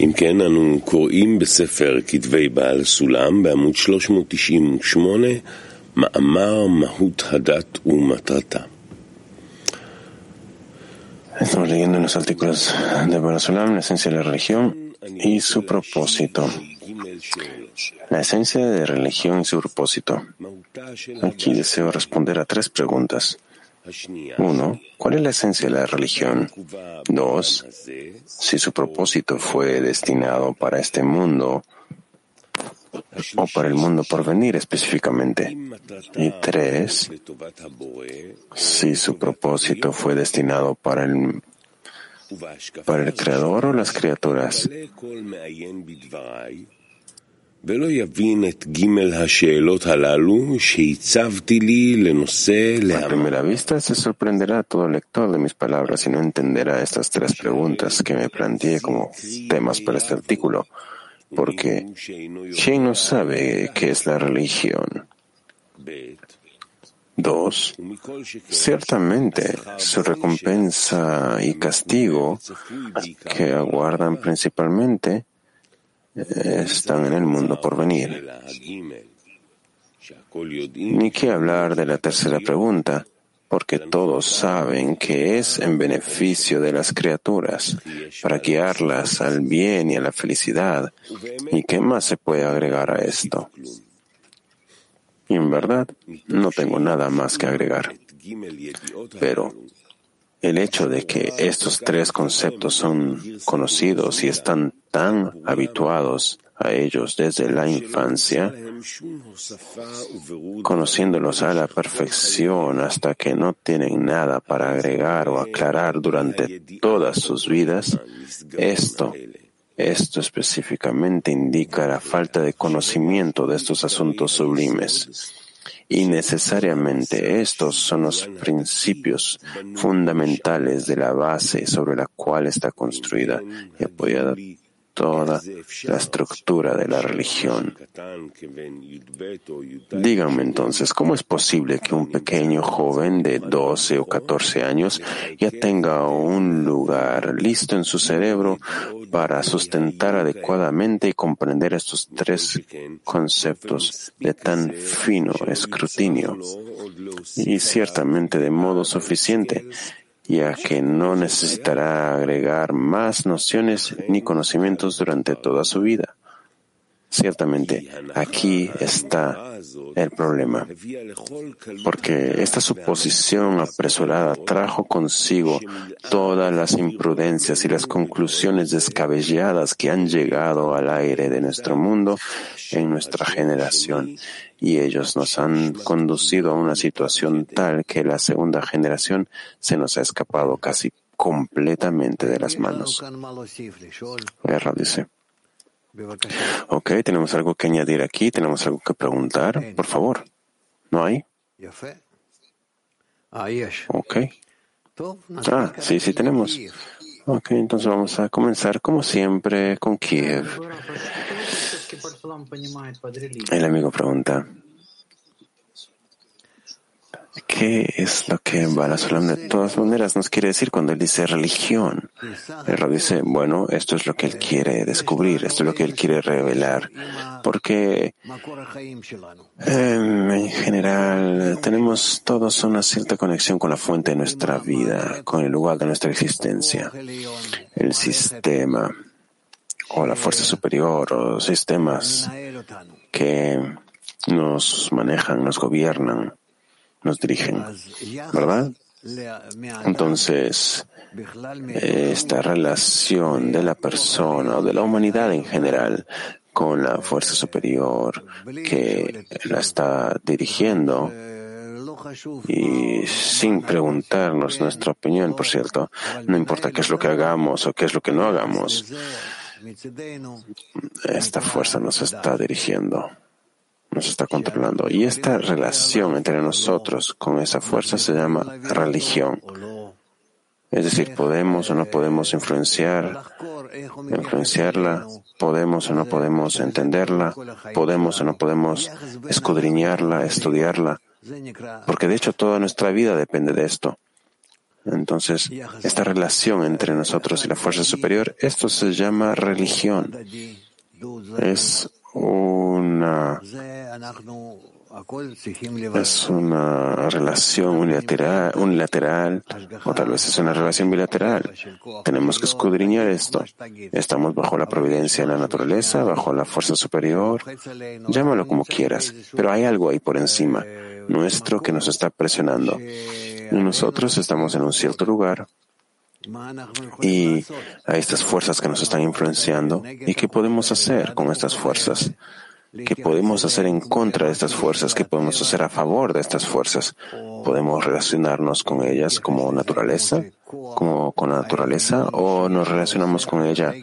אם כן, אנו קוראים בספר כתבי בעל סולם בעמוד 398, מאמר מהות הדת ומטרתה. Estamos leyendo en los artículos de Barasolam la esencia de la religión y su propósito. La esencia de religión y su propósito. Aquí deseo responder a tres preguntas. Uno, ¿cuál es la esencia de la religión? Dos, si su propósito fue destinado para este mundo o para el mundo por venir específicamente. Y tres, si su propósito fue destinado para el, para el creador o las criaturas. A primera vista se sorprenderá todo lector de mis palabras y no entenderá estas tres preguntas que me planteé como temas para este artículo, porque ¿quién no sabe qué es la religión? Dos, ciertamente su recompensa y castigo que aguardan principalmente están en el mundo por venir. Ni que hablar de la tercera pregunta, porque todos saben que es en beneficio de las criaturas, para guiarlas al bien y a la felicidad. ¿Y qué más se puede agregar a esto? Y en verdad, no tengo nada más que agregar. Pero el hecho de que estos tres conceptos son conocidos y están tan habituados a ellos desde la infancia, conociéndolos a la perfección hasta que no tienen nada para agregar o aclarar durante todas sus vidas, esto, esto específicamente indica la falta de conocimiento de estos asuntos sublimes. Y necesariamente estos son los principios fundamentales de la base sobre la cual está construida y apoyada toda la estructura de la religión. Díganme entonces, ¿cómo es posible que un pequeño joven de 12 o 14 años ya tenga un lugar listo en su cerebro para sustentar adecuadamente y comprender estos tres conceptos de tan fino escrutinio y ciertamente de modo suficiente ya que no necesitará agregar más nociones ni conocimientos durante toda su vida. Ciertamente, aquí está el problema, porque esta suposición apresurada trajo consigo todas las imprudencias y las conclusiones descabelladas que han llegado al aire de nuestro mundo en nuestra generación, y ellos nos han conducido a una situación tal que la segunda generación se nos ha escapado casi completamente de las manos. Guerra dice. Ok, tenemos algo que añadir aquí, tenemos algo que preguntar, por favor. ¿No hay? Ok. Ah, sí, sí tenemos. Ok, entonces vamos a comenzar como siempre con Kiev. El amigo pregunta, ¿Qué es lo que Balasolam de todas maneras nos quiere decir cuando él dice religión? El dice, bueno, esto es lo que él quiere descubrir, esto es lo que él quiere revelar, porque em, en general tenemos todos una cierta conexión con la fuente de nuestra vida, con el lugar de nuestra existencia, el sistema o la fuerza superior o sistemas que nos manejan, nos gobiernan nos dirigen, ¿verdad? Entonces, esta relación de la persona o de la humanidad en general con la fuerza superior que la está dirigiendo y sin preguntarnos nuestra opinión, por cierto, no importa qué es lo que hagamos o qué es lo que no hagamos, esta fuerza nos está dirigiendo nos está controlando. Y esta relación entre nosotros con esa fuerza se llama religión. Es decir, podemos o no podemos influenciar, influenciarla, podemos o no podemos entenderla, podemos o no podemos escudriñarla, estudiarla, porque de hecho toda nuestra vida depende de esto. Entonces, esta relación entre nosotros y la fuerza superior, esto se llama religión. Es una es una relación unilateral, unilateral o tal vez es una relación bilateral. Tenemos que escudriñar esto. Estamos bajo la providencia de la naturaleza, bajo la fuerza superior. Llámalo como quieras, pero hay algo ahí por encima, nuestro, que nos está presionando. Nosotros estamos en un cierto lugar y hay estas fuerzas que nos están influenciando. ¿Y qué podemos hacer con estas fuerzas? ¿Qué podemos hacer en contra de estas fuerzas? ¿Qué podemos hacer a favor de estas fuerzas? ¿Podemos relacionarnos con ellas como naturaleza, como con la naturaleza, o nos relacionamos con ella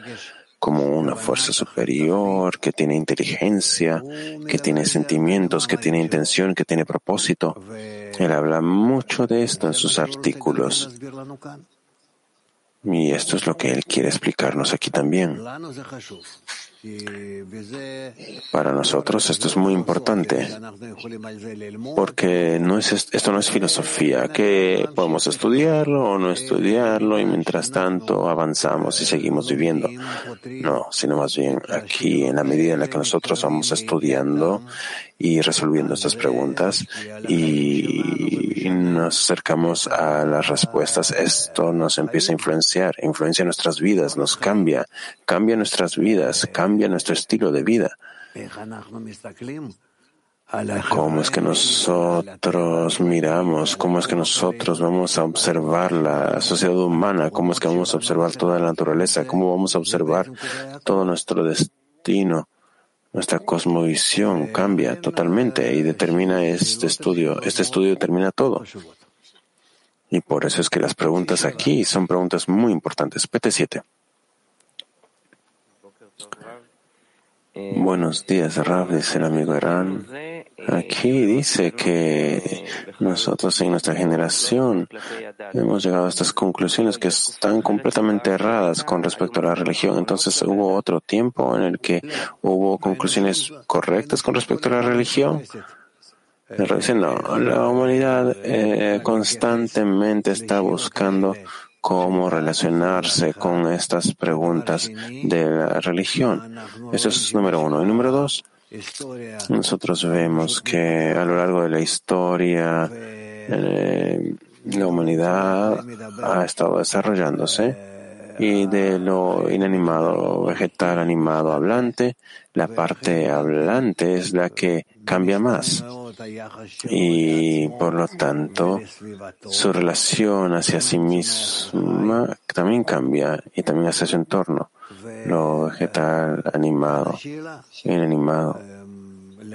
como una fuerza superior que tiene inteligencia, que tiene sentimientos, que tiene intención, que tiene propósito? Él habla mucho de esto en sus artículos. Y esto es lo que él quiere explicarnos aquí también. Para nosotros esto es muy importante, porque no es, esto no es filosofía, que podemos estudiarlo o no estudiarlo y mientras tanto avanzamos y seguimos viviendo. No, sino más bien aquí en la medida en la que nosotros vamos estudiando y resolviendo estas preguntas y nos acercamos a las respuestas, esto nos empieza a influenciar, influencia nuestras vidas, nos cambia, cambia nuestras vidas, cambia nuestro estilo de vida. ¿Cómo es que nosotros miramos? ¿Cómo es que nosotros vamos a observar la sociedad humana? ¿Cómo es que vamos a observar toda la naturaleza? ¿Cómo vamos a observar todo nuestro destino? Nuestra cosmovisión cambia totalmente y determina este estudio. Este estudio determina todo. Y por eso es que las preguntas aquí son preguntas muy importantes. PT7. Buenos días, Rav, dice el amigo Irán. Aquí dice que nosotros en nuestra generación hemos llegado a estas conclusiones que están completamente erradas con respecto a la religión. Entonces hubo otro tiempo en el que hubo conclusiones correctas con respecto a la religión. no, la humanidad eh, constantemente está buscando cómo relacionarse con estas preguntas de la religión. Eso es número uno. Y número dos, nosotros vemos que a lo largo de la historia eh, la humanidad ha estado desarrollándose y de lo inanimado, vegetal, animado, hablante, la parte hablante es la que cambia más y por lo tanto su relación hacia sí misma también cambia y también hacia su entorno, lo vegetal, animado, inanimado.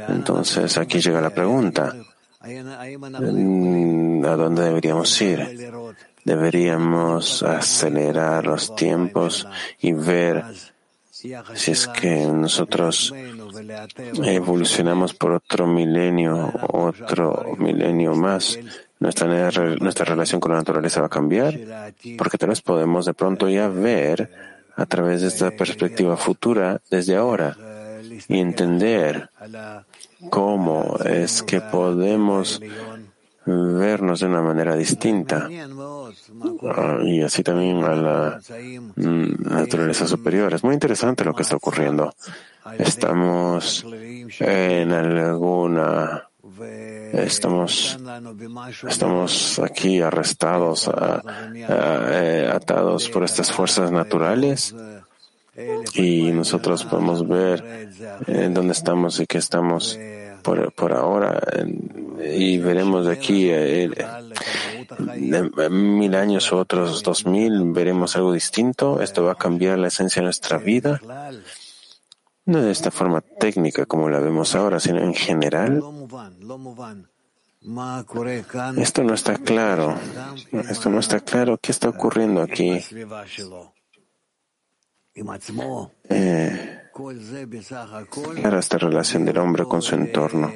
Entonces aquí llega la pregunta, mm, ¿a dónde deberíamos ir? Deberíamos acelerar los tiempos y ver si es que nosotros evolucionamos por otro milenio, otro milenio más, nuestra, nuestra relación con la naturaleza va a cambiar, porque tal vez podemos de pronto ya ver a través de esta perspectiva futura desde ahora y entender cómo es que podemos vernos de una manera distinta ah, y así también a la mm, naturaleza superior. Es muy interesante lo que está ocurriendo. Estamos en alguna Estamos, estamos aquí arrestados, eh, atados por estas fuerzas naturales y nosotros podemos ver en dónde estamos y qué estamos por, por ahora y veremos de aquí eh, mil años u otros dos mil veremos algo distinto. Esto va a cambiar la esencia de nuestra vida. No de esta forma técnica como la vemos ahora, sino en general. Esto no está claro. Esto no está claro. ¿Qué está ocurriendo aquí? Eh, claro, esta relación del hombre con su entorno.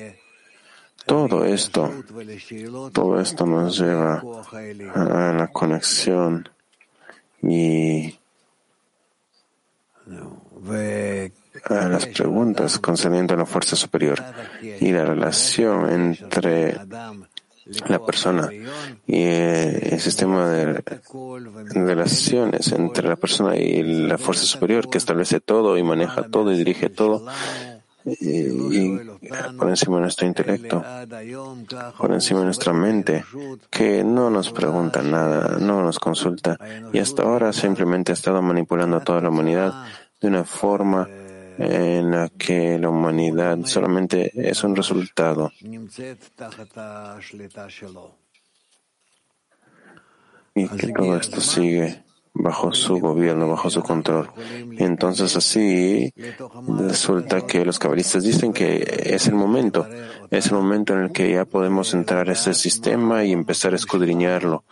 Todo esto, todo esto nos lleva a la conexión y a las preguntas concernientes a la fuerza superior y la relación entre la persona. Y eh, el sistema de relaciones entre la persona y la fuerza superior que establece todo y maneja todo y dirige todo y, por encima de nuestro intelecto, por encima de nuestra mente, que no nos pregunta nada, no nos consulta y hasta ahora simplemente ha estado manipulando a toda la humanidad de una forma en la que la humanidad solamente es un resultado. Y que todo esto sigue bajo su gobierno, bajo su control. Entonces así resulta que los cabalistas dicen que es el momento, es el momento en el que ya podemos entrar a este sistema y empezar a escudriñarlo.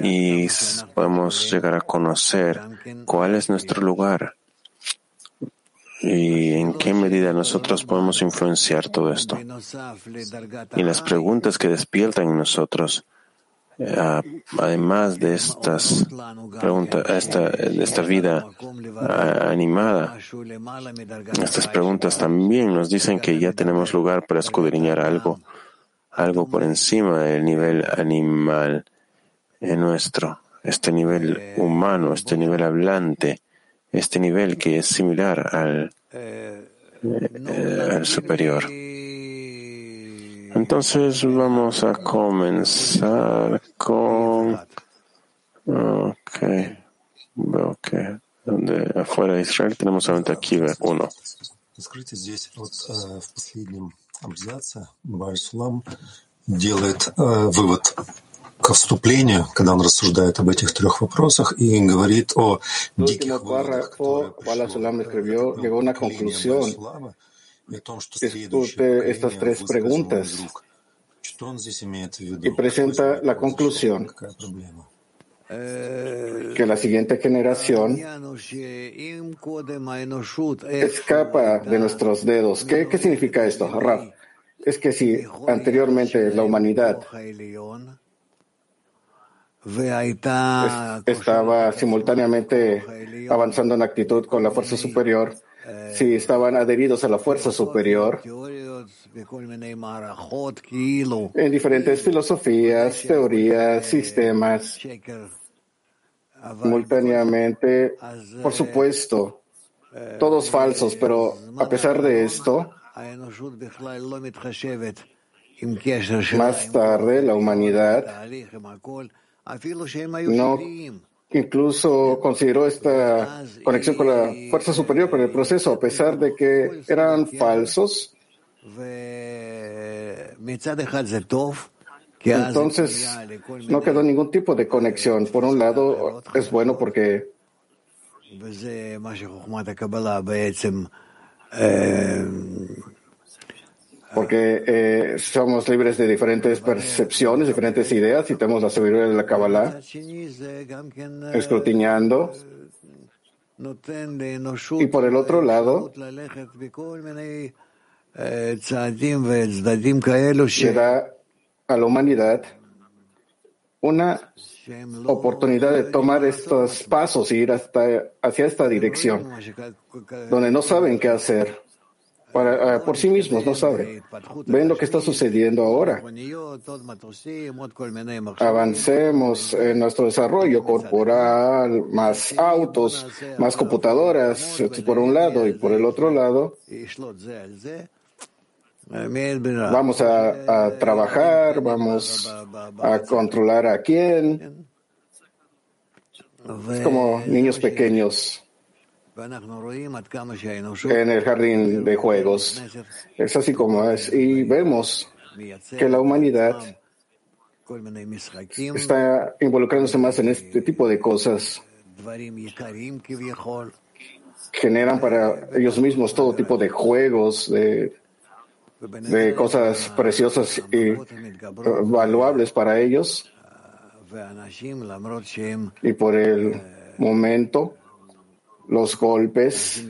Y podemos llegar a conocer cuál es nuestro lugar y en qué medida nosotros podemos influenciar todo esto. Y las preguntas que despiertan en nosotros, eh, además de estas preguntas, esta, esta vida animada, estas preguntas también nos dicen que ya tenemos lugar para escudriñar algo, algo por encima del nivel animal en nuestro, este nivel humano, este nivel hablante este nivel que es similar al, eh, al superior. Entonces vamos a comenzar con... Ok, veo que donde afuera de Israel tenemos solamente aquí uno. Скажите, здесь вот в последнем абзаце Барсулам делает вывод к вступлению, когда он рассуждает об этих трех вопросах и говорит о диких выводах, escribió, llegó a una conclusión discute estas tres preguntas y presenta la conclusión que la siguiente generación escapa de nuestros dedos. ¿Qué, qué significa esto, Raf? Es que si anteriormente la humanidad estaba simultáneamente avanzando en actitud con la fuerza superior, si estaban adheridos a la fuerza superior. en diferentes filosofías, teorías, sistemas, simultáneamente, por supuesto, todos falsos, pero a pesar de esto, más tarde la humanidad no incluso consideró esta conexión con la fuerza superior para el proceso, a pesar de que eran falsos. Entonces, no quedó ningún tipo de conexión. Por un lado, es bueno porque porque eh, somos libres de diferentes percepciones, diferentes ideas y tenemos la seguridad de la Kabbalah, escrutinando. Y por el otro lado, le da a la humanidad una oportunidad de tomar estos pasos y ir hasta, hacia esta dirección, donde no saben qué hacer para, ah, por sí mismos, no sabe. Ven lo que está sucediendo ahora. Avancemos en nuestro desarrollo corporal, más autos, más computadoras, por un lado, y por el otro lado, vamos a, a trabajar, vamos a controlar a quién. Es como niños pequeños en el jardín de juegos. Es así como es. Y vemos que la humanidad está involucrándose más en este tipo de cosas. Generan para ellos mismos todo tipo de juegos, de, cosas preciosas y valuables para ellos. Y por el momento, los golpes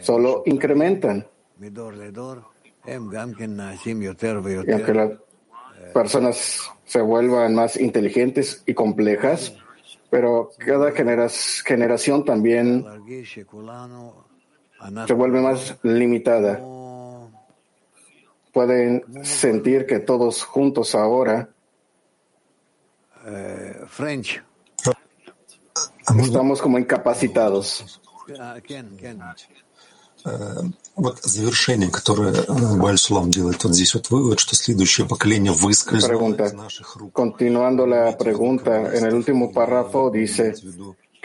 solo incrementan. Y aunque las personas se vuelvan más inteligentes y complejas, pero cada generación también se vuelve más limitada. pueden sentir que todos juntos ahora French. Estamos como incapacitados. Вот завершение, которое Баль Сулам делает вот здесь вот вывод, что следующее поколение Pregunta. из наших рук. Continuando la pregunta, en el último párrafo dice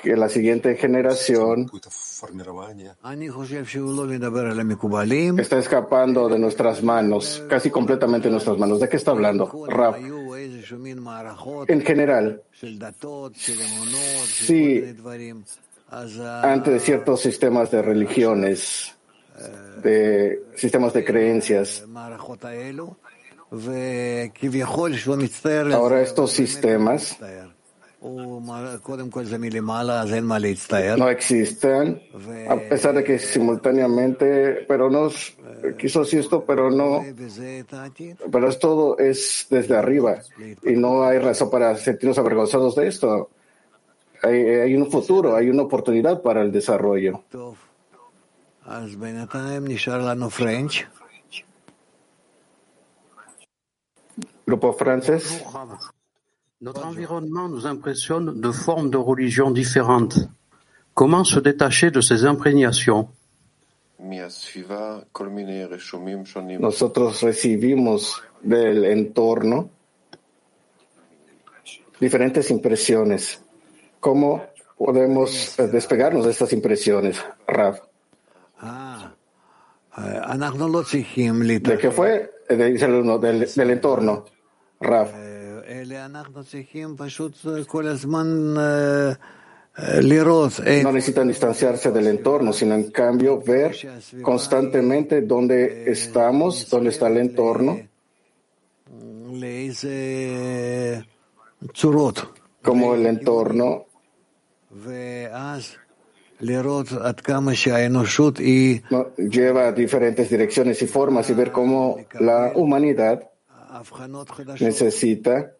que la siguiente generación está escapando de nuestras manos, casi completamente de nuestras manos. ¿De qué está hablando? Rab. En general, sí, ante ciertos sistemas de religiones, de sistemas de creencias, ahora estos sistemas no existen, a pesar de que simultáneamente, pero nos quiso esto, pero no, pero es todo es desde arriba y no hay razón para sentirnos avergonzados de esto. Hay, hay un futuro, hay una oportunidad para el desarrollo. Grupo francés. Notre environnement nous impressionne de formes de religions différentes. Comment se détacher de ces imprégnations? Nosotros recibimos del entorno diferentes impresiones. ¿Cómo podemos despegarnos de estas impresiones, Rav? Ah, eh, ¿De qué fue? Eh, dice el alumno, del, entorno, Rav. Eh, No necesitan distanciarse del entorno, sino en cambio ver constantemente dónde estamos, dónde está el entorno. Como el entorno. Lleva a diferentes direcciones y formas y ver cómo la humanidad necesita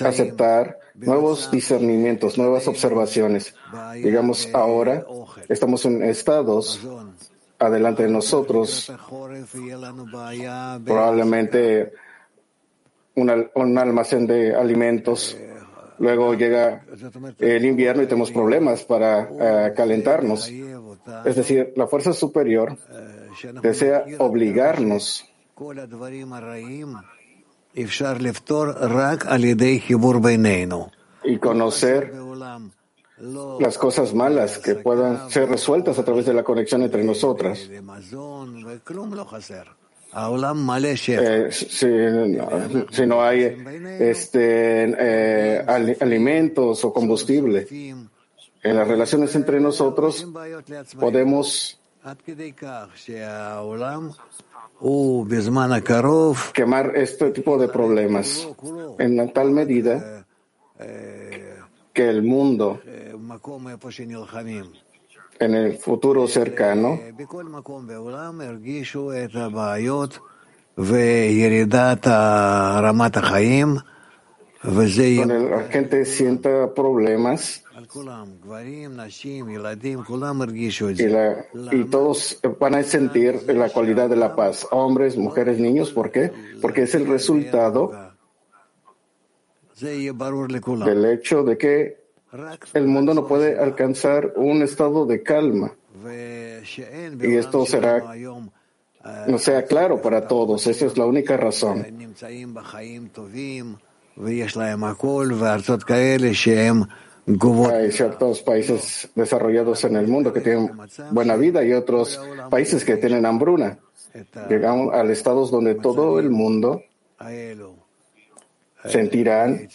aceptar nuevos discernimientos, nuevas observaciones. Digamos, ahora estamos en estados adelante de nosotros. Probablemente un, almacén de alimentos. Luego llega el invierno y tenemos problemas para eh, calentarnos. Es decir, la fuerza superior desea obligarnos y conocer las cosas malas que puedan ser resueltas a través de la conexión entre nosotras. Eh, si, no, hay este, eh, alimentos o combustible en las relaciones entre nosotros, podemos quemar este tipo de problemas en tal medida que el mundo en el futuro cercano donde la gente sienta problemas. Y, y, todos van a sentir la cualidad de la paz, hombres, mujeres, niños, ¿por qué? Porque es el resultado del hecho de que el mundo no puede alcanzar un estado de calma. Y esto será no sea claro para todos, esa es la única razón. Hay ciertos países desarrollados en el mundo que tienen buena vida y otros países que tienen hambruna. Llegamos a estados donde todo el mundo sentirán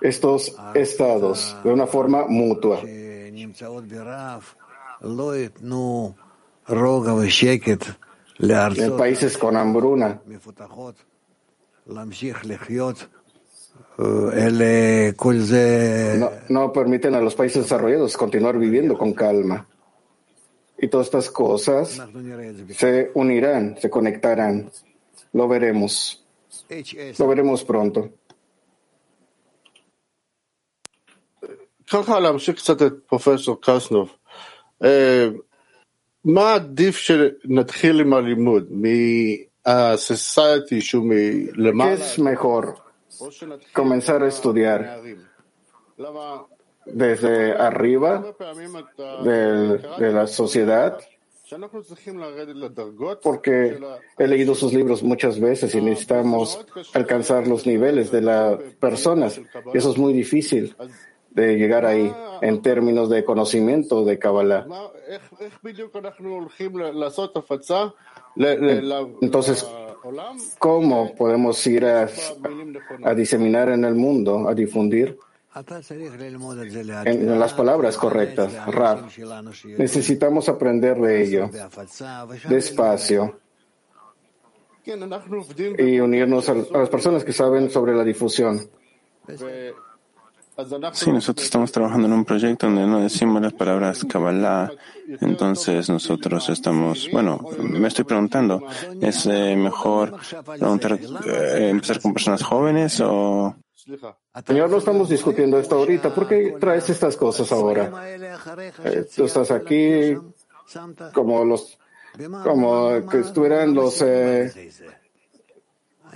estos estados de una forma mutua. En países con hambruna no, no permiten a los países desarrollados continuar viviendo con calma. Y todas estas cosas אנחנו נראה את זה. se unirán, se conectarán. Lo veremos, HS, lo veremos pronto. ככה להמשיך קצת את פרופסור קסנוב. אה, מה עדיף שנתחיל עם הלימוד? ¿Qué es mejor? Comenzar a estudiar desde arriba de, de la sociedad, porque he leído sus libros muchas veces y necesitamos alcanzar los niveles de las personas. Eso es muy difícil de llegar ahí en términos de conocimiento de Kabbalah. Entonces, ¿cómo podemos ir a, a diseminar en el mundo, a difundir? en, las palabras correctas, Rab. Necesitamos aprender de ello, despacio, y unirnos a, las personas que saben sobre la difusión. Si nosotros estamos trabajando en un proyecto donde no decimos las palabras Kabbalah, entonces nosotros estamos, bueno, me estoy preguntando, ¿es eh, mejor eh, empezar con personas jóvenes o... Señor, no estamos discutiendo esto ahorita. ¿Por qué traes estas cosas ahora? Eh, tú estás aquí como los, como que estuvieran los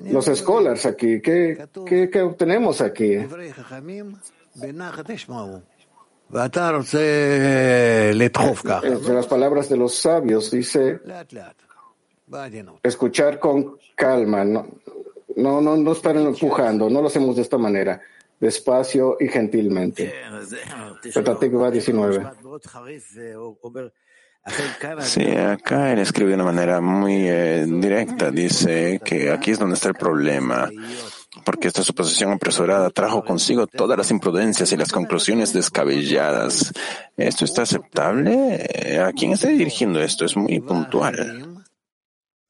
los scholars aquí. ¿Qué, qué, qué obtenemos aquí? Entre las palabras de los sabios dice escuchar con calma, no, no, no, no estar empujando, no lo hacemos de esta manera, despacio y gentilmente. Petatikva 19. Sí, acá él escribe de una manera muy eh, directa. Dice que aquí es donde está el problema, porque esta suposición apresurada trajo consigo todas las imprudencias y las conclusiones descabelladas. ¿Esto está aceptable? ¿A quién está dirigiendo esto? Es muy puntual.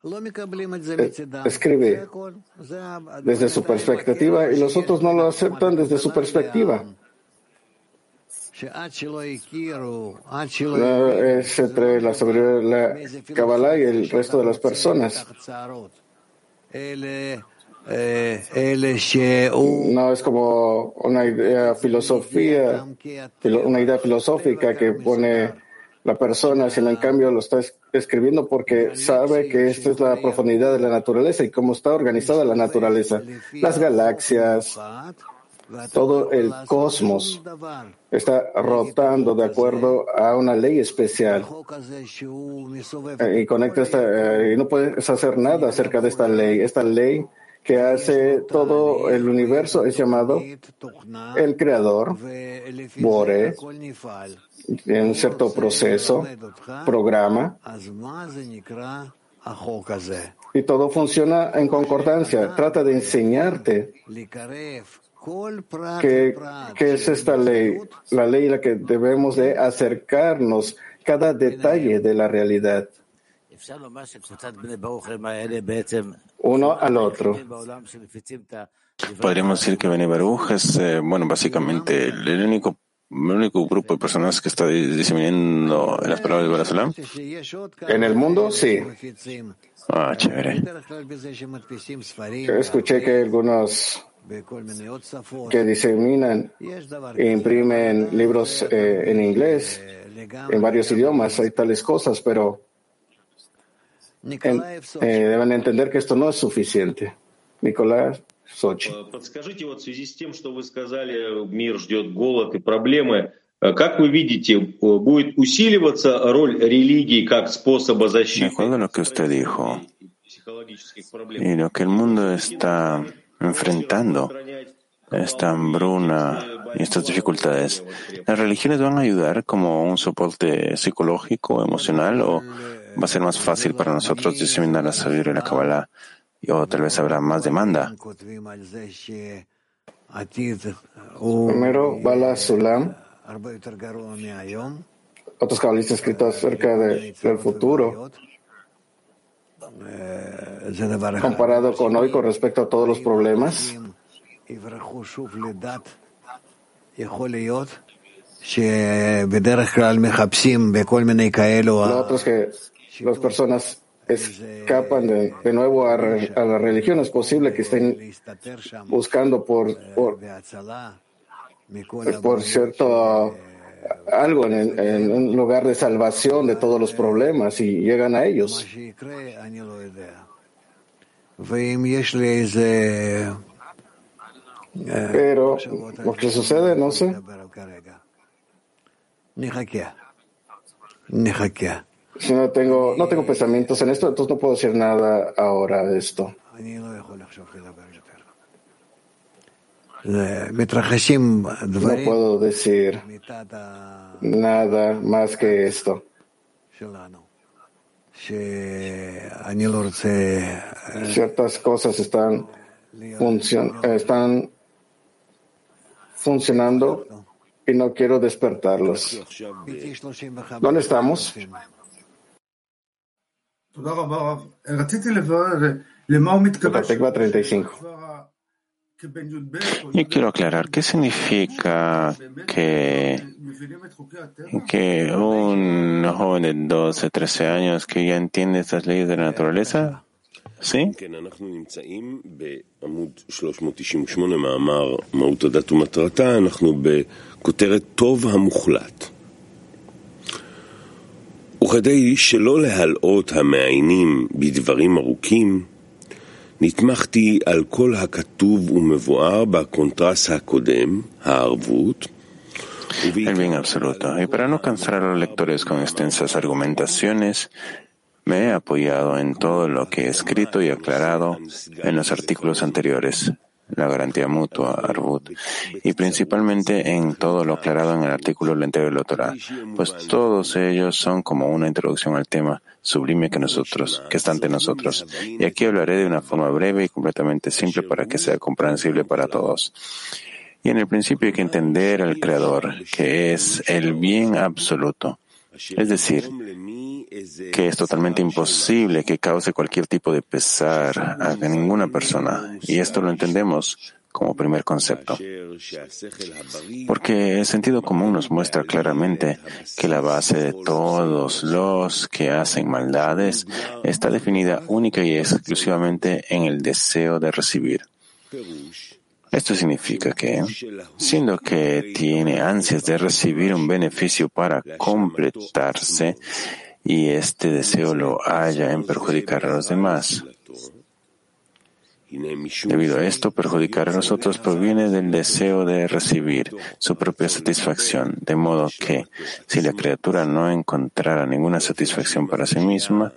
Eh, escribe desde su perspectiva y los otros no lo aceptan desde su perspectiva es entre la, sobre la Kabbalah y el resto de las personas. No es como una idea filosofía, una idea filosófica que pone la persona, sino en cambio lo está escribiendo porque sabe que esta es la profundidad de la naturaleza y cómo está organizada la naturaleza, las galaxias, todo el cosmos está rotando de acuerdo a una ley especial. Y conecta esta, eh, y no puedes hacer nada acerca de esta ley. Esta ley que hace todo el universo es llamado el creador, Bore, en un cierto proceso, programa, y todo funciona en concordancia. Trata de enseñarte que, que es esta ley, la ley en la que debemos de acercarnos cada detalle de la realidad uno al otro. Podríamos decir que Bene Baruch es, eh, bueno, básicamente el único, el único grupo de personas que está diseminando las palabras de Barasalam. En el mundo, sí. Ah, chévere. Escuché que algunos que diseminan e imprimen libros eh, en inglés, en varios idiomas, hay tales cosas, pero eh, deben entender que esto no es suficiente. Nicolás Sochi. Подскажите, вот в связи lo que usted dijo y lo que el mundo está enfrentando esta hambruna y estas dificultades. ¿Las religiones van a ayudar como un soporte psicológico, emocional, o va a ser más fácil para nosotros diseminar la sabiduría y la Kabbalah? O tal vez habrá más demanda. Primero, Bala otros cabalistas escritos acerca de, del futuro, comparado con hoy con respecto a todos los problemas. Lo otros que las personas escapan de, nuevo a, re, a, la religión. Es posible que estén buscando por, por pues, cierto ah, algo en, un lugar de salvación de todos los problemas y llegan a ellos. Pero lo que sucede, no sé. Si no tengo, no tengo pensamientos en esto, entonces no puedo decir nada ahora de esto. No puedo decir nada más que esto. Ciertas cosas están, funcion están funcionando y no quiero despertarlos. ¿Dónde estamos? Tekva 35. Yo quiero aclarar qué significa que, que un joven de 12, 13 años que ya entiende estas leyes de la naturaleza, ¿sí? אנחנו נמצאים בעמוד 398 מאמר מהות הדת ומטרתה, אנחנו בכותרת טוב המוחלט. וכדי שלא להלאות המעיינים בדברים ארוכים, נתמכתי על כל הכתוב ומבואר בקונטרס הקודם, הערבות, El bien absoluto. Y para no cansar a los lectores con extensas argumentaciones, me he apoyado en todo lo que he escrito y aclarado en los artículos anteriores, la garantía mutua, Arbut, y principalmente en todo lo aclarado en el artículo anterior de la Torah, pues todos ellos son como una introducción al tema sublime que nosotros, que está ante nosotros. Y aquí hablaré de una forma breve y completamente simple para que sea comprensible para todos. Y en el principio hay que entender al Creador, que es el bien absoluto. Es decir, que es totalmente imposible que cause cualquier tipo de pesar a ninguna persona. Y esto lo entendemos como primer concepto. Porque el sentido común nos muestra claramente que la base de todos los que hacen maldades está definida única y exclusivamente en el deseo de recibir. Esto significa que, siendo que tiene ansias de recibir un beneficio para completarse, y este deseo lo haya en perjudicar a los demás. Debido a esto, perjudicar a los otros proviene del deseo de recibir su propia satisfacción, de modo que si la criatura no encontrara ninguna satisfacción para sí misma,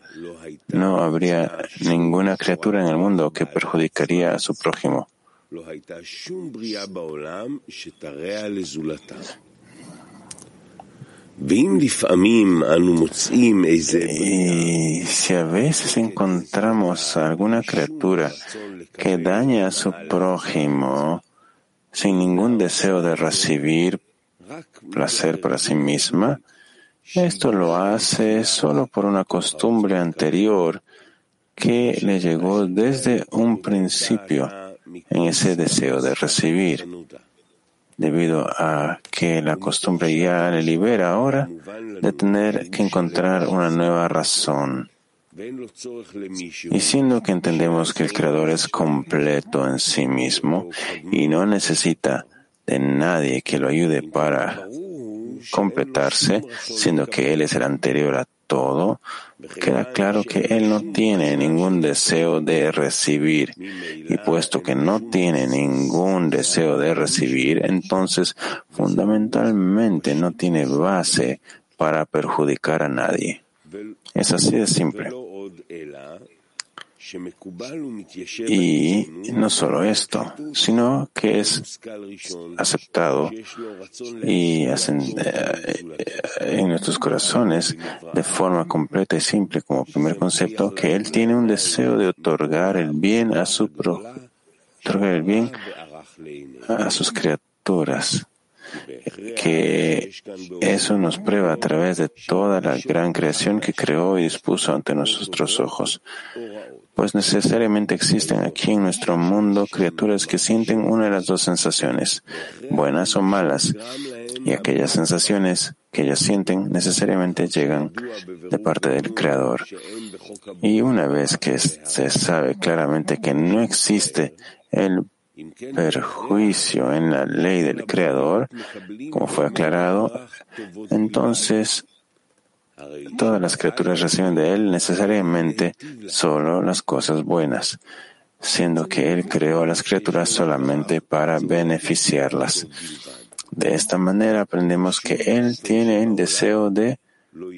no habría ninguna criatura en el mundo que perjudicaría a su prójimo. Y si a veces encontramos alguna criatura que daña a su prójimo sin ningún deseo de recibir placer para sí misma, esto lo hace solo por una costumbre anterior que le llegó desde un principio en ese deseo de recibir debido a que la costumbre ya le libera ahora de tener que encontrar una nueva razón. Y siendo que entendemos que el Creador es completo en sí mismo y no necesita de nadie que lo ayude para completarse, siendo que Él es el anterior a todo, queda claro que él no tiene ningún deseo de recibir. Y puesto que no tiene ningún deseo de recibir, entonces fundamentalmente no tiene base para perjudicar a nadie. Es así de simple. Y no solo esto, sino que es aceptado y eh, en nuestros corazones de forma completa y simple como primer concepto que Él tiene un deseo de otorgar el bien a su otorgar el bien a sus criaturas que eso nos prueba a través de toda la gran creación que creó y dispuso ante nuestros ojos pues necesariamente existen aquí en nuestro mundo criaturas que sienten una de las dos sensaciones, buenas o malas, y aquellas sensaciones que ellas sienten necesariamente llegan de parte del Creador. Y una vez que se sabe claramente que no existe el perjuicio en la ley del Creador, como fue aclarado, entonces todas las criaturas reciben de Él necesariamente solo las cosas buenas, siendo que Él creó a las criaturas solamente para beneficiarlas. De esta manera aprendemos que Él tiene el deseo de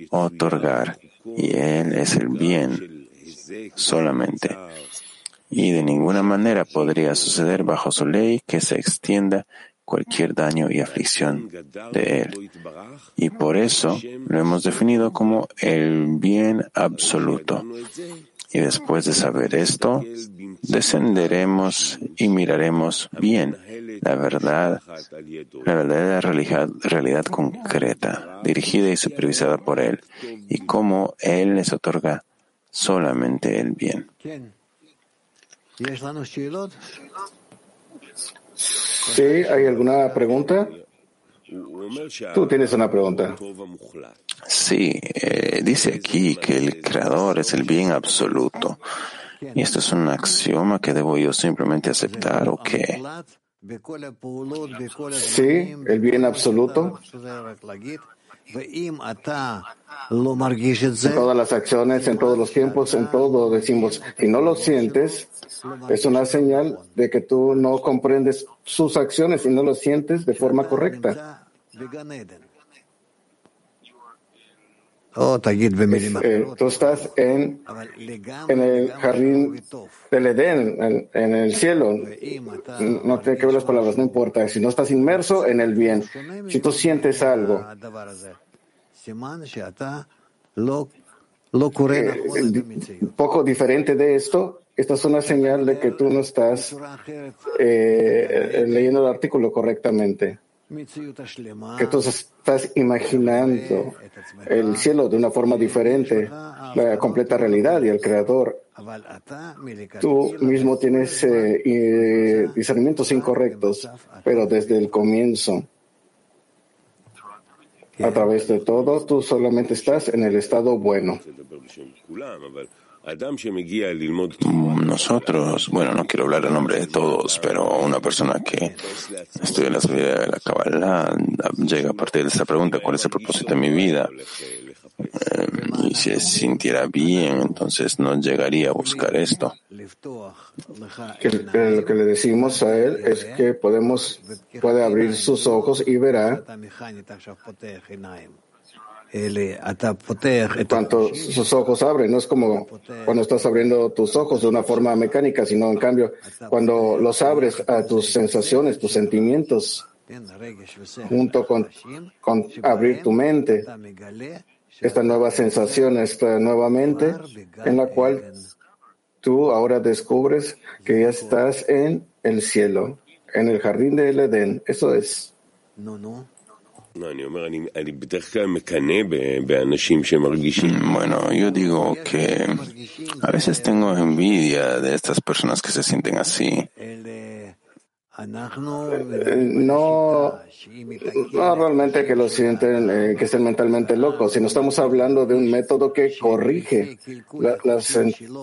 otorgar y Él es el bien solamente. Y de ninguna manera podría suceder bajo su ley que se extienda cualquier daño y aflicción de Él. Y por eso lo hemos definido como el bien absoluto. Y después de saber esto, descenderemos y miraremos bien la verdad, la verdadera realidad, realidad concreta, dirigida y supervisada por Él, y cómo Él les otorga solamente el bien. Sí, ¿hay alguna pregunta? Tú tienes una pregunta. Sí, eh, dice aquí que el creador es el bien absoluto. ¿Y esto es un axioma que debo yo simplemente aceptar o qué? Sí, el bien absoluto. En todas las acciones, en todos los tiempos, en todo decimos, si no lo sientes, es una señal de que tú no comprendes sus acciones y no lo sientes de forma correcta. Eh, tú estás en, en el jardín del Edén, en, en, el cielo. No tiene que ver las palabras, no importa. Si no estás inmerso en el bien, si tú sientes algo, un poco diferente de esto, esta es una señal de que tú no estás eh, leyendo el artículo correctamente. Que tú estás imaginando el cielo de una forma diferente, la completa realidad y el creador. Tú mismo tienes eh, discernimientos incorrectos, pero desde el comienzo, a través de todo, tú solamente estás en el estado bueno. Nosotros, bueno, no quiero hablar en nombre de todos, pero una persona que estudia la sabiduría de la Kabbalah llega a partir de esta pregunta, ¿cuál es el propósito de mi vida? Eh, y se sintiera bien, entonces no llegaría a buscar esto. Que, lo que le decimos a él es que podemos, puede abrir sus ojos y verá cuando sus ojos abren, no es como cuando estás abriendo tus ojos de una forma mecánica, sino en cambio cuando los abres a tus sensaciones, tus sentimientos, junto con abrir tu mente, esta nueva sensación, esta nueva mente, en la cual tú ahora descubres que ya estás en el cielo, en el jardín del Edén. Eso es. No, no. Bueno, yo digo que a veces tengo envidia de estas personas que se sienten así. No, no realmente que lo sienten, eh, que estén mentalmente locos, sino estamos hablando de un método que corrige los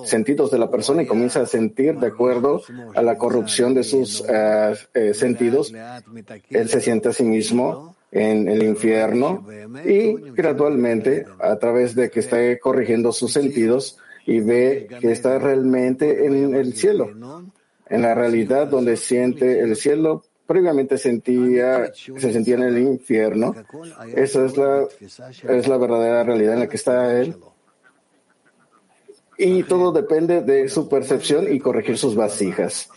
sentidos de la persona y comienza a sentir de acuerdo a la corrupción de sus eh, eh, sentidos. Él se siente a sí mismo en el infierno y gradualmente, a través de que está corrigiendo sus sentidos y ve que está realmente en el cielo, en la realidad donde siente el cielo, previamente sentía, se sentía en el infierno. Esa es la, es la verdadera realidad en la que está él y todo depende de su percepción y corregir sus vasijas.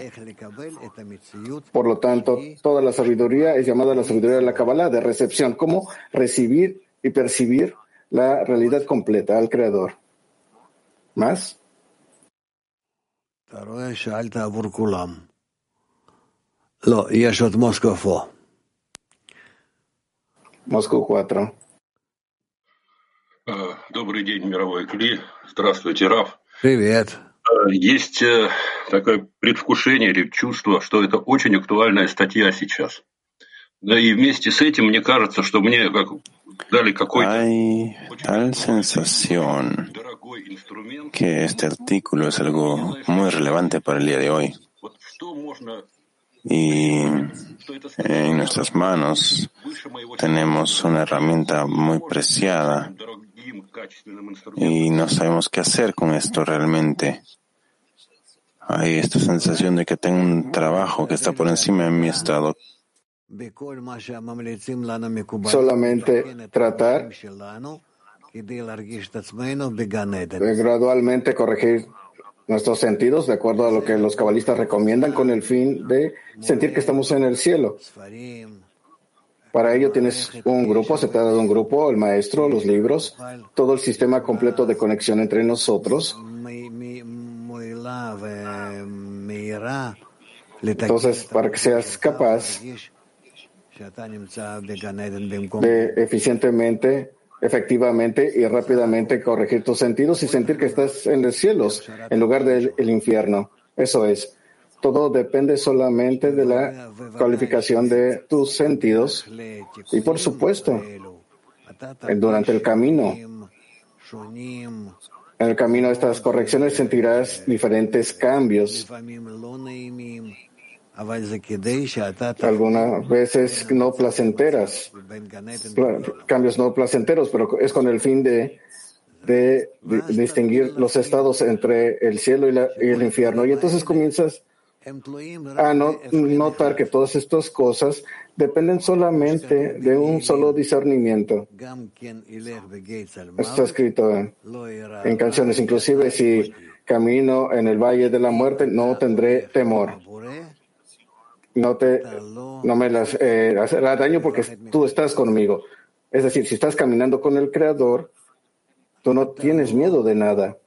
Por lo tanto, toda la sabiduría es llamada la sabiduría de la Kabbalah, de recepción, cómo recibir y percibir la realidad completa al Creador. ¿Más? Moscú 4. Добрый день, мировой Кли. Здравствуйте, Раф. Привет. Есть такое предвкушение или чувство, что это очень актуальная статья сейчас. Да и вместе с этим мне кажется, что мне как dale какой-то Hay tal sensación que este artículo es algo muy relevante para el día de hoy. Y eh, en nuestras manos tenemos una herramienta muy preciada y no sabemos qué hacer con esto realmente. Hay esta sensación de que tengo un trabajo que está por encima de mi estado solamente tratar gradualmente corregir nuestros sentidos de acuerdo a lo que los cabalistas recomiendan con el fin de sentir que estamos en el cielo. Para ello tienes un grupo, se te ha dado un grupo, el maestro, los libros, todo el sistema completo de conexión entre nosotros. Entonces, para que seas capaz de eficientemente efectivamente y rápidamente corregir tus sentidos y sentir que estás en los cielos en lugar del infierno. Eso es. Todo depende solamente de la calificación de tus sentidos y, por supuesto, durante el camino. En el camino de estas correcciones sentirás diferentes cambios algunas veces no placenteras, cambios no placenteros, pero es con el fin de, de, distinguir los estados entre el cielo y, el infierno. Y entonces comienzas a no, notar que todas estas cosas dependen solamente de un solo discernimiento. Está escrito en canciones, inclusive si camino en el valle de la muerte, no tendré temor no te no me las eh, hará daño porque tú estás conmigo. Es decir, si estás caminando con el Creador, tú no tienes miedo de nada.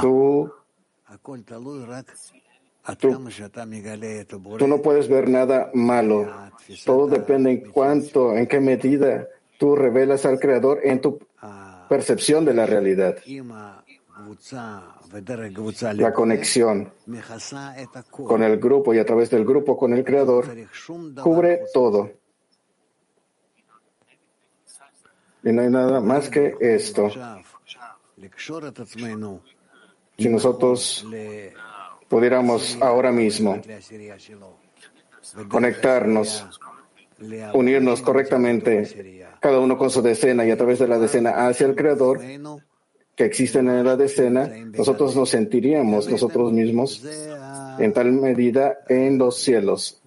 Tú, tú no puedes ver nada malo. Todo depende en cuánto, en qué medida tú revelas al Creador en tu percepción de la realidad. La conexión con el grupo y a través del grupo con el Creador cubre todo. Y no hay nada más que esto. Si nosotros pudiéramos ahora mismo conectarnos, unirnos correctamente cada uno con su decena y a través de la decena hacia el Creador que existen en la decena, nosotros nos sentiríamos nosotros mismos en tal medida en los cielos.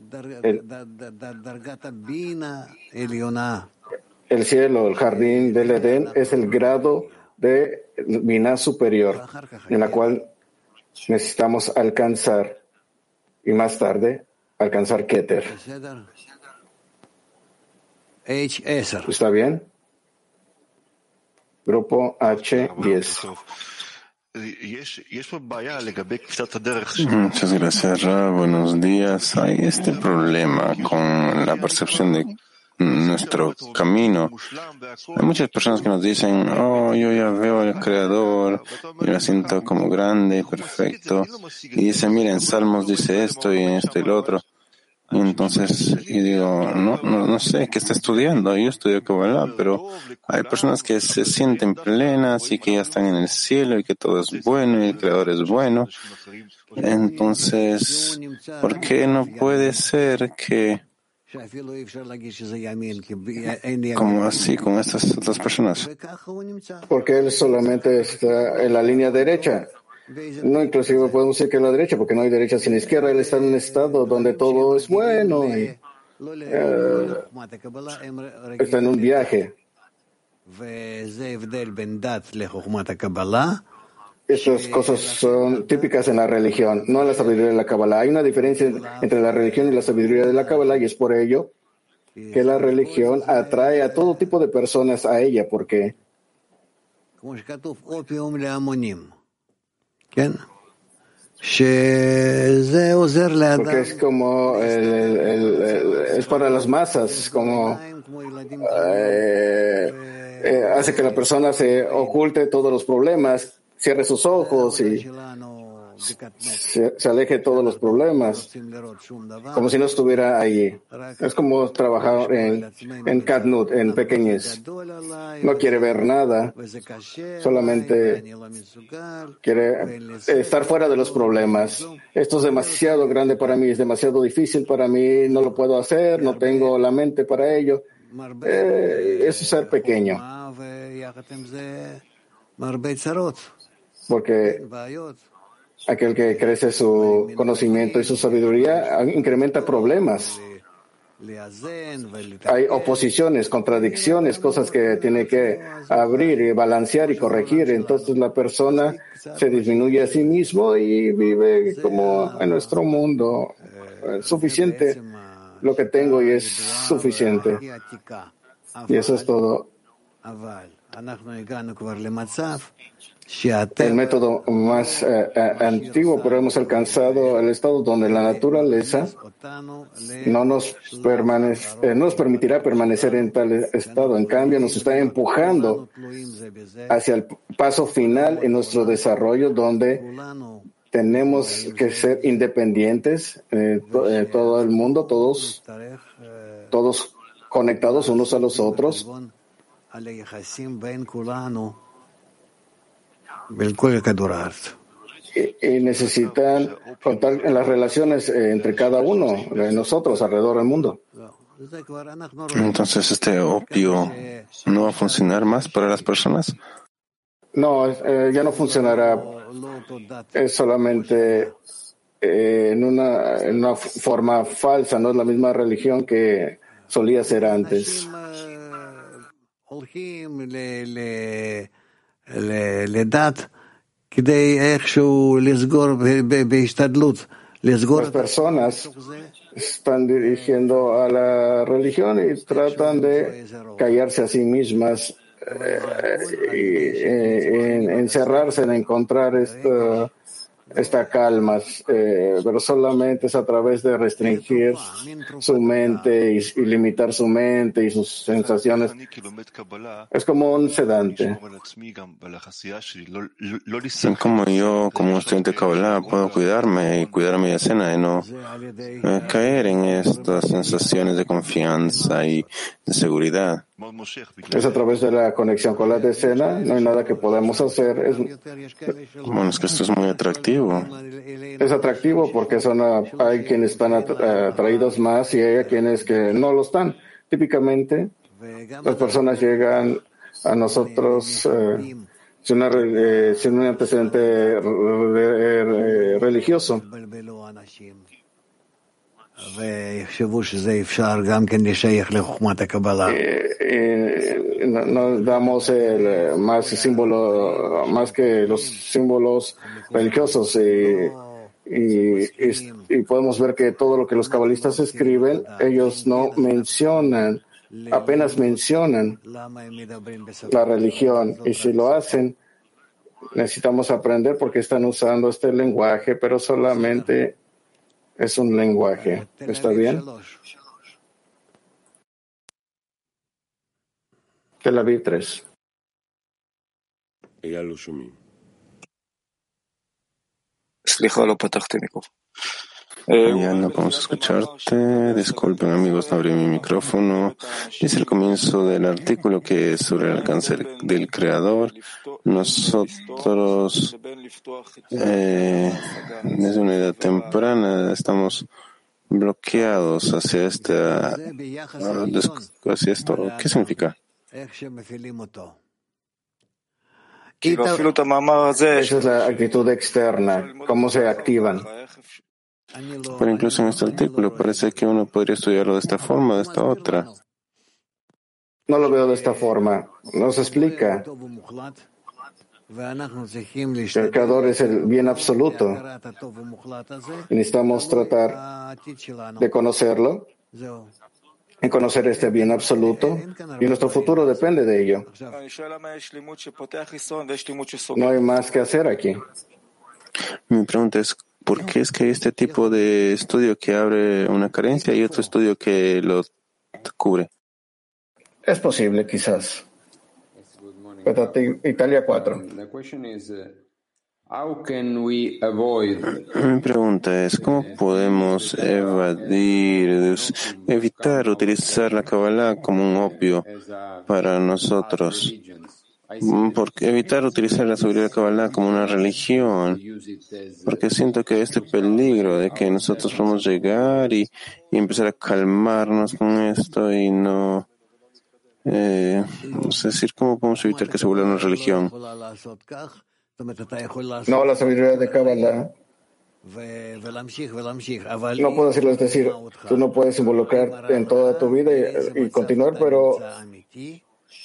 El, cielo, el jardín del Edén, es el grado de Vina superior en la cual necesitamos alcanzar y más tarde alcanzar Keter. ¿Está bien? Grupo H10. Muchas gracias, Ra. Buenos días. Hay este problema con la percepción de nuestro camino. Hay muchas personas que nos dicen, oh, yo ya veo al Creador, y lo siento como grande, perfecto. Y dicen, miren, Salmos dice esto y esto y lo otro. Entonces, y digo, no, no, no sé qué está estudiando. Yo estudio Kabbalah, pero hay personas que se sienten plenas y que ya están en el cielo y que todo es bueno y el Creador es bueno. Entonces, ¿por qué no puede ser que como así con estas otras personas? Porque él solamente está en la línea derecha. No, inclusive podemos decir que la derecha, porque no hay derecha sin izquierda. Él está en un estado donde todo es bueno. Y, eh, está en un viaje. Estas cosas son típicas en la religión, no en la sabiduría de la Kabbalah. Hay una diferencia entre la religión y la sabiduría de la Kabbalah y es por ello que la religión atrae a todo tipo de personas a ella, porque porque es como es para las masas, como eh, eh, hace que la persona se oculte todos los problemas, cierre sus ojos y se, aleje de todos los problemas, como si no estuviera allí. Es como trabajar en, en Katnut, en pequeñez. No quiere ver nada, solamente quiere estar fuera de los problemas. Esto es demasiado grande para mí, es demasiado difícil para mí, no lo puedo hacer, no tengo la mente para ello. Eh, es ser pequeño. Porque aquel que crece su conocimiento y su sabiduría incrementa problemas. Hay oposiciones, contradicciones, cosas que tiene que abrir y balancear y corregir. Entonces la persona se disminuye a sí mismo y vive como en nuestro mundo. suficiente lo que tengo y es suficiente. Y eso es todo. El método más eh, eh, antiguo, pero hemos alcanzado el estado donde la naturaleza no nos, permanece, eh, nos permitirá permanecer en tal estado. En cambio, nos está empujando hacia el paso final en nuestro desarrollo, donde tenemos que ser independientes, todo el mundo, todos, todos conectados unos a los otros y, necesitan contar en las relaciones eh, entre cada uno de nosotros alrededor del mundo. Entonces, ¿este opio no va a funcionar más para las personas? No, eh, ya no funcionará. Es solamente eh, en, una, en una forma falsa, no es la misma religión que solía ser antes. Las personas están dirigiendo a la religión y tratan de callarse a sí mismas eh, y eh, encerrarse en encontrar esto esta calma, eh, pero solamente es a través de restringir su mente y, limitar su mente y sus sensaciones. Es como un sedante. Como yo, como estudiante de Kabbalah, puedo cuidarme y cuidar mi escena y no eh, caer en estas sensaciones de confianza y de seguridad. Es a través de la conexión con la decena, no hay nada que podemos hacer. Es, bueno, es que esto es muy atractivo. Es atractivo porque son hay quienes están atraídos más y hay quienes que no lo están. Típicamente, las personas llegan a nosotros eh, sin, eh, sin, un antecedente religioso no damos el, más símbolo, más que los símbolos religiosos y, y, podemos ver que todo lo que los cabalistas escriben, ellos no mencionan, apenas mencionan la religión. Y si lo hacen, necesitamos aprender porque están usando este lenguaje, pero solamente es un lenguaje. ¿Está bien? Tel Aviv 3. Ya no podemos escucharte. Disculpen amigos, no abrí mi micrófono. Dice el comienzo del artículo que es sobre el alcance del creador. Nosotros eh, desde una edad temprana estamos bloqueados hacia, esta, hacia esto. ¿Qué significa? Esa es la actitud externa, cómo se activan. Pero incluso en este artículo parece que uno podría estudiarlo de esta forma, de esta otra. No lo veo de esta forma. Nos explica el creador es el bien absoluto. necesitamos tratar de conocerlo en conocer este bien absoluto y nuestro futuro depende de ello. No hay más que hacer aquí. Mi pregunta es, ¿por qué es que hay este tipo de estudio que abre una carencia y otro estudio que lo cubre? Es posible, quizás. Italia 4. Mi pregunta es, ¿cómo podemos evadir, evitar utilizar la Kabbalah como un opio para nosotros? Porque evitar utilizar la seguridad Kabbalah como una religión, porque siento que este peligro de que nosotros podemos llegar y, y empezar a calmarnos con esto y no, eh, no sé decir cómo podemos evitar que se vuelva una religión. No, la sabiduría de Kabbalah. No puedo decirlo, es decir, tú no puedes involucrarte en toda tu vida y, continuar, pero,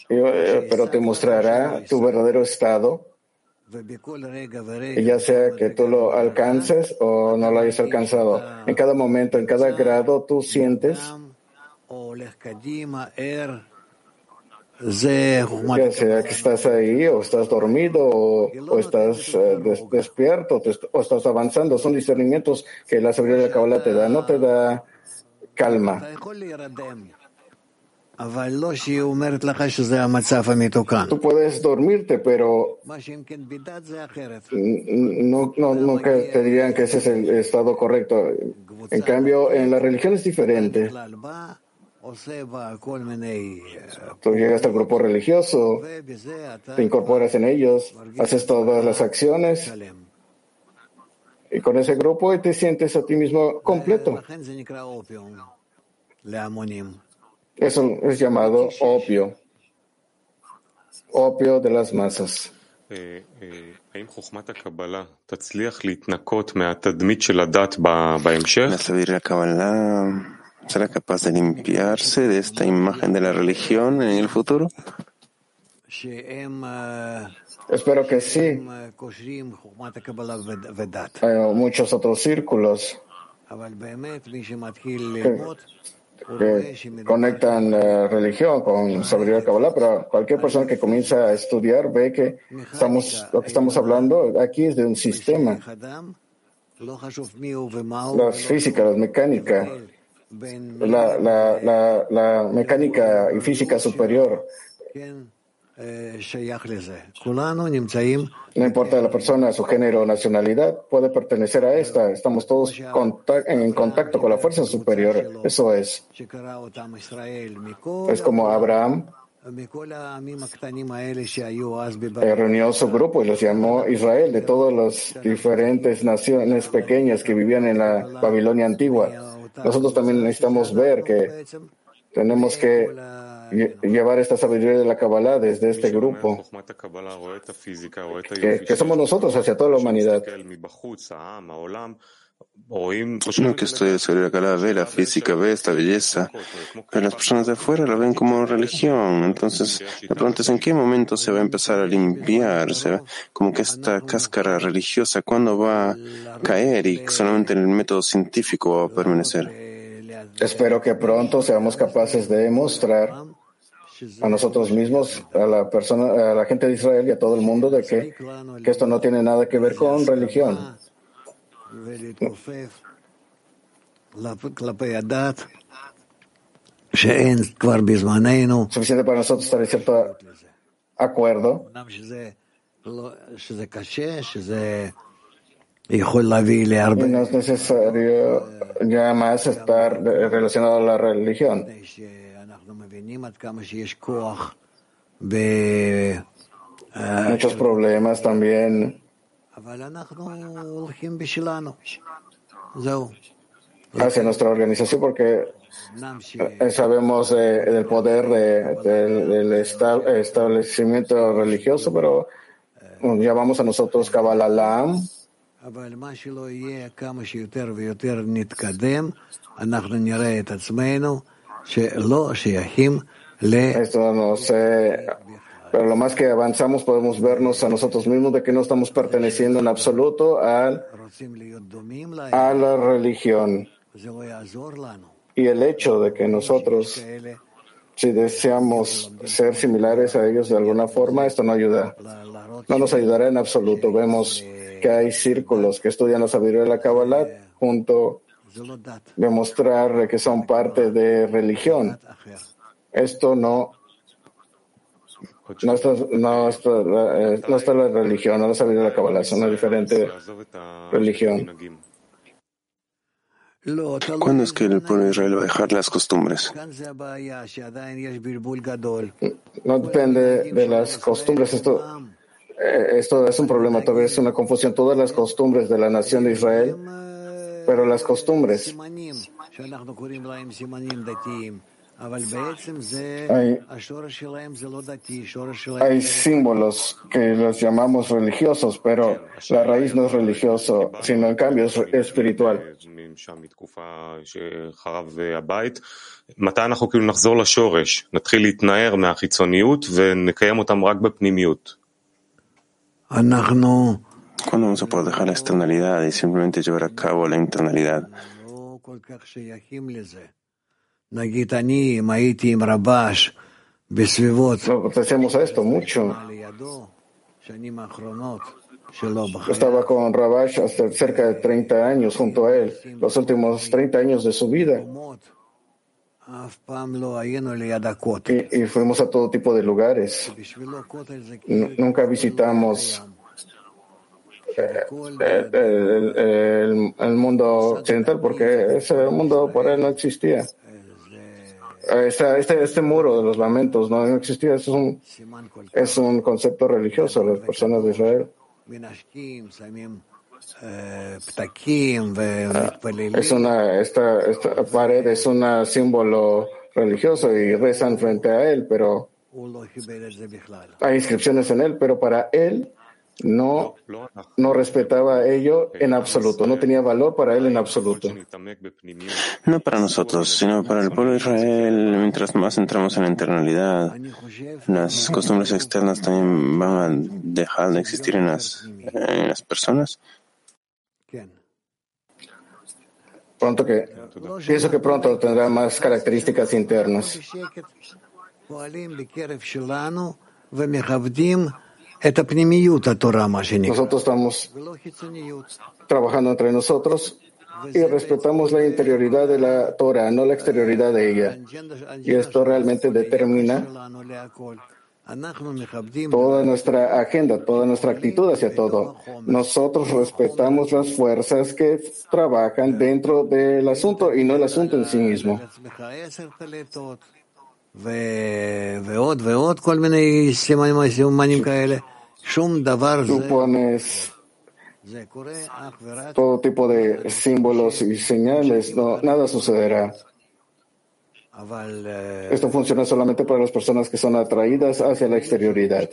pero te mostrará tu verdadero estado, ya sea que tú lo alcances o no lo hayas alcanzado. En cada momento, en cada grado, tú sientes ya sea que estás ahí o estás dormido o, estás eh, despierto o estás avanzando, son discernimientos que la sabiduría de la Kabbalah te da, no te da calma. Tú puedes dormirte, pero no, te dirían que ese es el estado correcto. En cambio, en la religión es diferente. Tú llegas al grupo religioso, te incorporas en ellos, haces todas las acciones y con ese grupo te sientes a ti mismo completo. Eso es llamado opio, opio de las masas. La Kabbalah ¿Será capaz de limpiarse de esta imagen de la religión en el futuro? Espero que sí. Hay muchos otros círculos que, conectan eh, religión con sabiduría de Kabbalah, pero cualquier persona que comienza a estudiar ve que estamos, lo que estamos hablando aquí es de un sistema. Las físicas, las mecánicas, la, la, la, la mecánica y física superior. No importa la persona, su género o nacionalidad, puede pertenecer a esta. Estamos todos en contacto con la fuerza superior. Eso es. Es como Abraham reunió su grupo y los llamó Israel de todas las diferentes naciones pequeñas que vivían en la Babilonia antigua. Nosotros también necesitamos ver que tenemos que llevar esta sabiduría de la Kabbalah desde este grupo, que, somos nosotros hacia toda la humanidad. No que estudia sobre la Kabbalah ve la física, ve esta belleza, pero las personas de afuera la ven como religión. Entonces, la pregunta es en qué momento se va a empezar a limpiarse, como que esta cáscara religiosa, ¿cuándo va a caer y solamente en el método científico va a permanecer? Espero que pronto seamos capaces de demostrar a nosotros mismos, a la persona, a la gente de Israel y a todo el mundo de que, que esto no tiene nada que ver con religión. Suficiente para nosotros estar en cierto acuerdo. No es necesario ya más estar relacionado a la religión. Muchos problemas también. hacia nuestra organización porque eh, sabemos eh, del poder del establecimiento religioso, pero ya vamos a nosotros Kabbalah Esto no sé pero lo más que avanzamos podemos vernos a nosotros mismos de que no estamos perteneciendo en absoluto a, a la religión. Y el hecho de que nosotros, si deseamos ser similares a ellos de alguna forma, esto no ayuda. No nos ayudará en absoluto. Vemos que hay círculos que estudian la sabiduría de la Kabbalah junto demostrar que son parte de religión. Esto no No está, no, está, eh, no está la religión, no de la Kabbalah, es una diferente religión. ¿Cuándo es que el pueblo de Israel va a dejar las costumbres? No depende de las costumbres. Esto, eh, esto es un problema, todavía es una confusión. Todas las costumbres de la nación de Israel, pero las costumbres hay, hay símbolos que los llamamos religiosos, pero la raíz no es religioso, sino en cambio es espiritual. מתי אנחנו כאילו נחזור לשורש, נתחיל להתנער מהחיצוניות ונקיים אותם רק בפנימיות? ¿Cuándo vamos a poder dejar la externalidad y simplemente llevar a cabo la internalidad? hacemos esto mucho. Estaba con Rabash hasta cerca de 30 años junto a él, los últimos 30 años de su vida. Y, fuimos a todo tipo de lugares. nunca visitamos eh, el, el, mundo occidental porque ese mundo para él no existía. Este, este, este, muro de los lamentos no, existía, es un, es un concepto religioso de las personas de Israel. Es una, esta, esta pared es un símbolo religioso y rezan frente a él, pero hay inscripciones en él, pero para él no, no respetaba ello en absoluto, no tenía valor para él en absoluto. No para nosotros, sino para el pueblo de Israel, mientras más entramos en la eternalidad, las costumbres externas también van a dejar de existir en las, en las personas. Pronto que, pienso que pronto tendrá más características internas. Nosotros estamos trabajando entre nosotros y respetamos la interioridad de la Torah, no la exterioridad de ella. Y esto realmente determina toda nuestra agenda, toda nuestra actitud hacia todo. Nosotros respetamos las fuerzas que trabajan dentro del asunto y no el asunto en sí mismo. Tú pones todo tipo de símbolos y señales, no, nada sucederá. Esto funciona solamente para las personas que son atraídas hacia la exterioridad.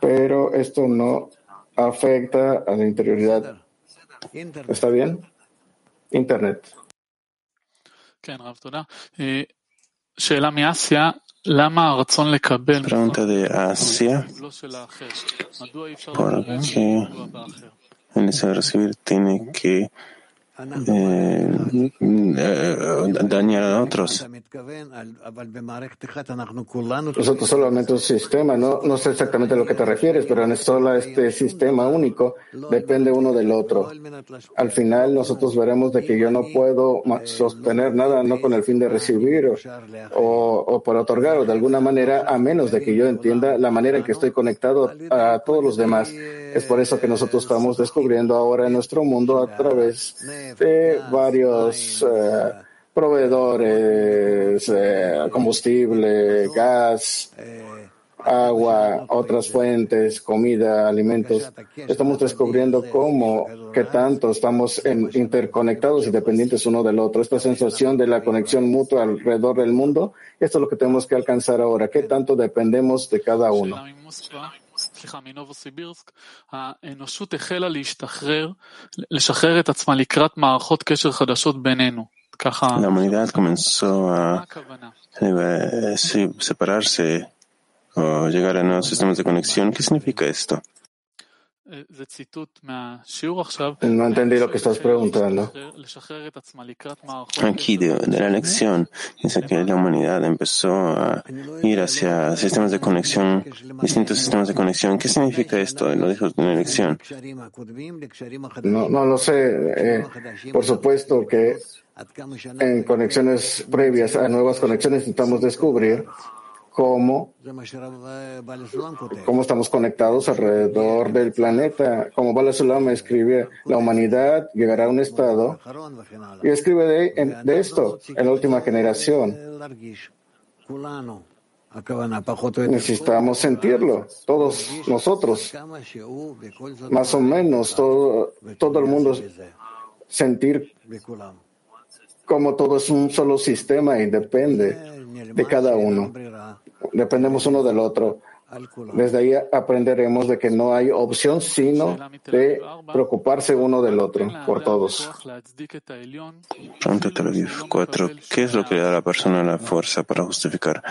Pero esto no afecta a la interioridad. ¿Está bien? Internet. Pregunta de Asia. ¿Por qué el deseo de recibir tiene que eh, dañar a otros. Nosotros solamente un sistema, no, no sé exactamente a lo que te refieres, pero en solo este sistema único depende uno del otro. Al final nosotros veremos de que yo no puedo sostener nada, no con el fin de recibir o, o por otorgar o de alguna manera, a menos de que yo entienda la manera en que estoy conectado a todos los demás. Es por eso que nosotros estamos descubriendo ahora en nuestro mundo a través de varios eh, proveedores, eh, combustible, gas, agua, otras fuentes, comida, alimentos. Estamos descubriendo cómo, que tanto estamos interconectados y dependientes uno del otro. Esta sensación de la conexión mutua alrededor del mundo, esto es lo que tenemos que alcanzar ahora. ¿Qué tanto dependemos de cada uno? סליחה, מנובו סיבירסק, האנושות החלה להשתחרר, לשחרר את עצמה לקראת מערכות קשר חדשות בינינו. ככה... לא, אני יודעת, כמנסו... מה הכוונה? ספרר ש... או ג'גרנו סיסטמת הקונקציון כסניפיקה אסטו. No entendí lo que estás preguntando. Aquí de, la lección dice que la humanidad empezó a ir hacia sistemas de conexión, distintos sistemas de conexión. ¿Qué significa esto? Lo dijo en la lección. No, no lo sé. Eh, por supuesto que en conexiones previas a nuevas conexiones intentamos descubrir cómo, cómo estamos conectados alrededor del planeta. Como Bala Sulam escribe, la humanidad llegará a un estado y escribe de, de esto en la última generación. Necesitamos sentirlo, todos nosotros, más o menos todo, todo el mundo sentir como todo es un solo sistema y depende de cada uno. Dependemos uno del otro. Desde ahí aprenderemos de que no hay opción sino de preocuparse uno del otro, por todos. Pregunta 4. ¿Qué es lo que le da a la persona la fuerza para justificar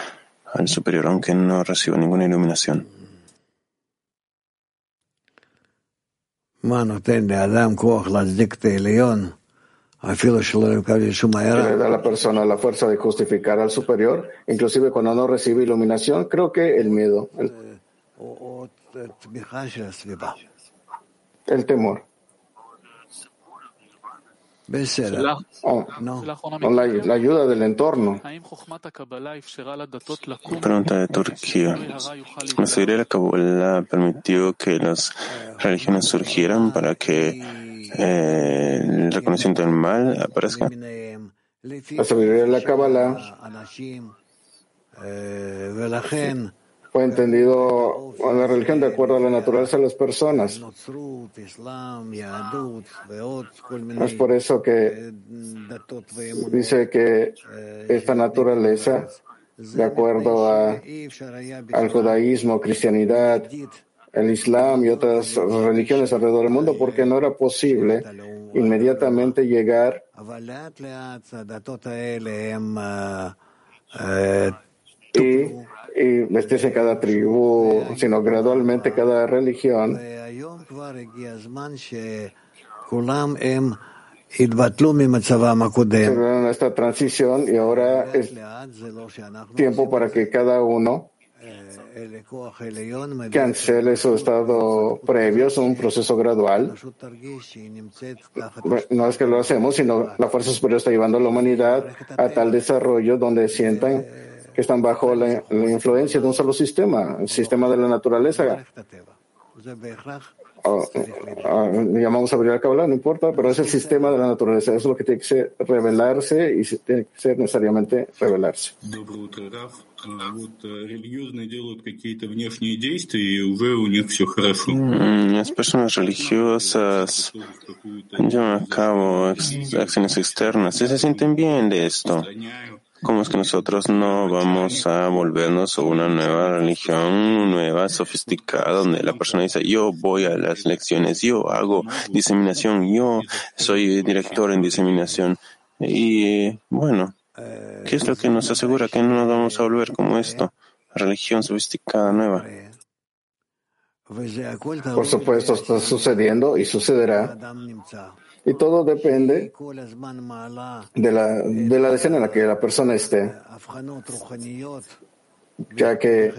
al superior, aunque no reciba ninguna iluminación. ¿Qué le da a la persona la fuerza de justificar al superior, inclusive cuando no recibe iluminación? Creo que el miedo, el, el temor. Oh, la, la, ayuda del entorno. Pregunta de Turquía. ¿La sabiduría de la Kabbalah permitió que las religiones surgieran para que eh, el reconocimiento del mal aparezca? La sabiduría de la Kabbalah fue entendido en la religión de acuerdo a la naturaleza de las personas. Es por eso que dice que esta naturaleza, de acuerdo a, al judaísmo, cristianidad, el islam y otras religiones alrededor del mundo, porque no era posible inmediatamente llegar y y vestirse cada tribu, sino gradualmente cada religión. Esta transición y ahora es tiempo para que cada uno cancele su estado previo, es un proceso gradual. No es que lo hacemos, sino la fuerza superior está llevando a la humanidad a tal desarrollo donde sientan que están bajo la, la, influencia de un solo sistema, el sistema de la naturaleza. Oh, oh, llamamos a abrir la Kabbalah, no importa, pero es el sistema de la naturaleza. Eso es lo que tiene que ser, revelarse y tiene que ser necesariamente revelarse. Las personas religiosas llevan a cabo acciones externas y se sienten bien de esto. ¿Cómo es que nosotros no vamos a volvernos una nueva religión, nueva, sofisticada, donde la persona dice, yo voy a las lecciones, yo hago diseminación, yo soy director en diseminación? Y bueno, ¿qué es lo que nos asegura que no nos vamos a volver como esto? Religión sofisticada nueva. Por supuesto, está sucediendo y sucederá y todo depende de la, de la decena en la que la persona esté, ya que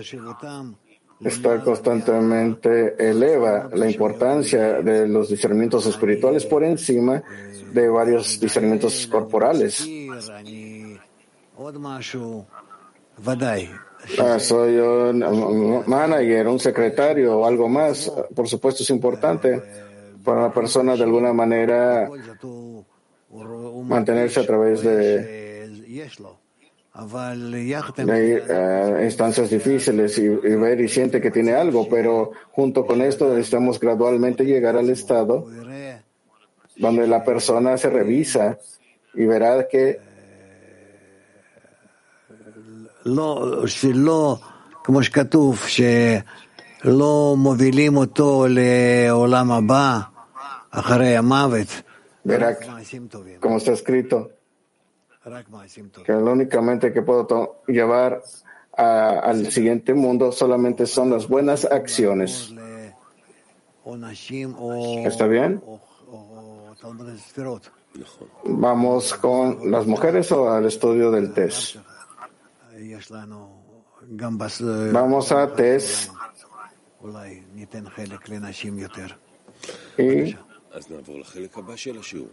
está constantemente eleva la importancia de los discernimientos espirituales por encima de varios discernimientos corporales. Ah, soy un manager, un secretario o algo más. Por supuesto es importante para una persona de alguna manera mantenerse a través de, de instancias difíciles y, ver y siente que tiene algo, pero junto con esto necesitamos gradualmente llegar al estado donde la persona se revisa y verá que Verá, como está escrito, que lo únicamente que puedo llevar al siguiente mundo solamente son las buenas acciones. ¿Está bien? Vamos con las mujeres o al estudio del test. Vamos a test. Y אז נעבור לחלק הבא של השיעור.